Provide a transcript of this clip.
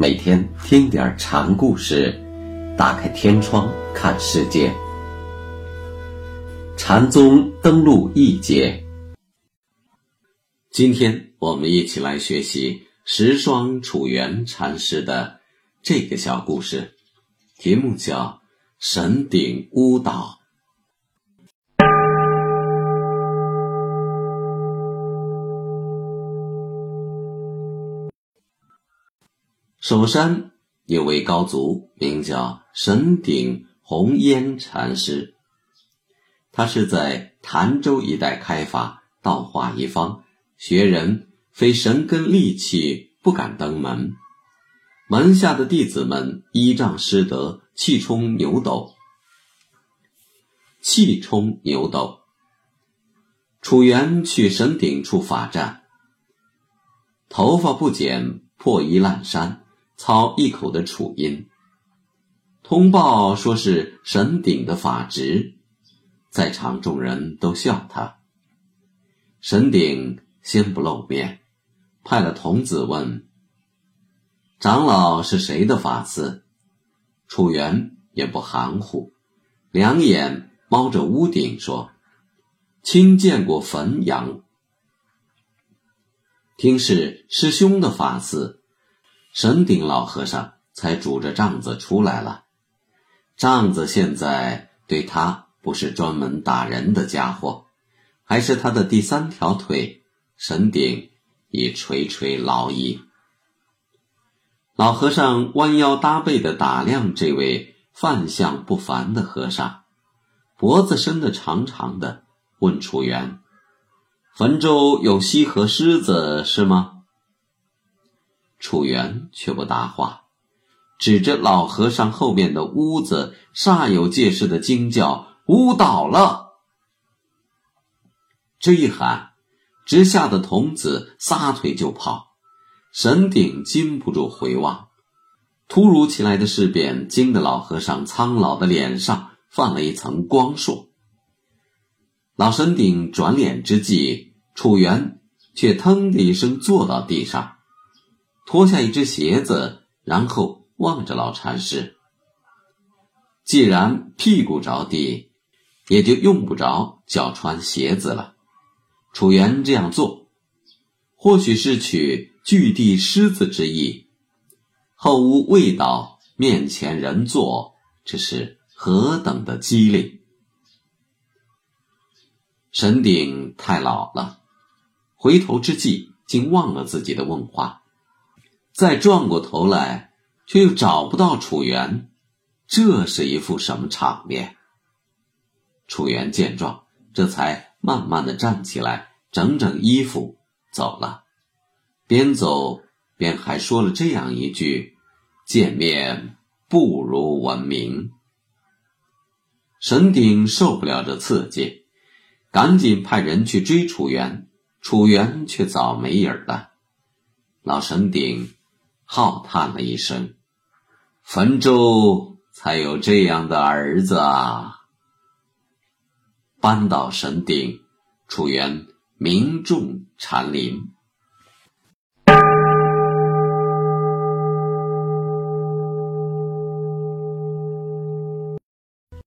每天听点禅故事，打开天窗看世界。禅宗登陆一节，今天我们一起来学习十双楚原禅师的这个小故事，题目叫《神顶巫岛》。首山有位高足，名叫神顶红烟禅师。他是在潭州一带开法，道化一方，学人非神根利器不敢登门。门下的弟子们依仗师德，气冲牛斗。气冲牛斗。楚原去神顶处罚站，头发不剪，破衣烂衫。操一口的楚音，通报说是神鼎的法职，在场众人都笑他。神鼎先不露面，派了童子问：“长老是谁的法子？”楚原也不含糊，两眼猫着屋顶说：“亲见过汾阳，听是师兄的法子。”神顶老和尚才拄着杖子出来了，杖子现在对他不是专门打人的家伙，还是他的第三条腿。神顶已垂垂老矣。老和尚弯腰搭背的打量这位范相不凡的和尚，脖子伸得长长的，问楚原：“汾州有西河狮子是吗？”楚原却不答话，指着老和尚后面的屋子，煞有介事的惊叫：“屋倒了！”这一喊，直吓得童子撒腿就跑。神顶禁不住回望，突如其来的事变惊得老和尚苍老的脸上泛了一层光烁。老神顶转脸之际，楚原却腾的一声坐到地上。脱下一只鞋子，然后望着老禅师。既然屁股着地，也就用不着脚穿鞋子了。楚原这样做，或许是取据地狮子之意。后屋未倒，面前人坐，这是何等的机灵！神鼎太老了，回头之际，竟忘了自己的问话。再转过头来，却又找不到楚原，这是一副什么场面？楚原见状，这才慢慢的站起来，整整衣服走了，边走边还说了这样一句：“见面不如闻名。”神鼎受不了这刺激，赶紧派人去追楚原，楚原却早没影儿了。老神鼎。浩叹了一声：“汾州才有这样的儿子啊！”扳倒神鼎，楚原名重禅林。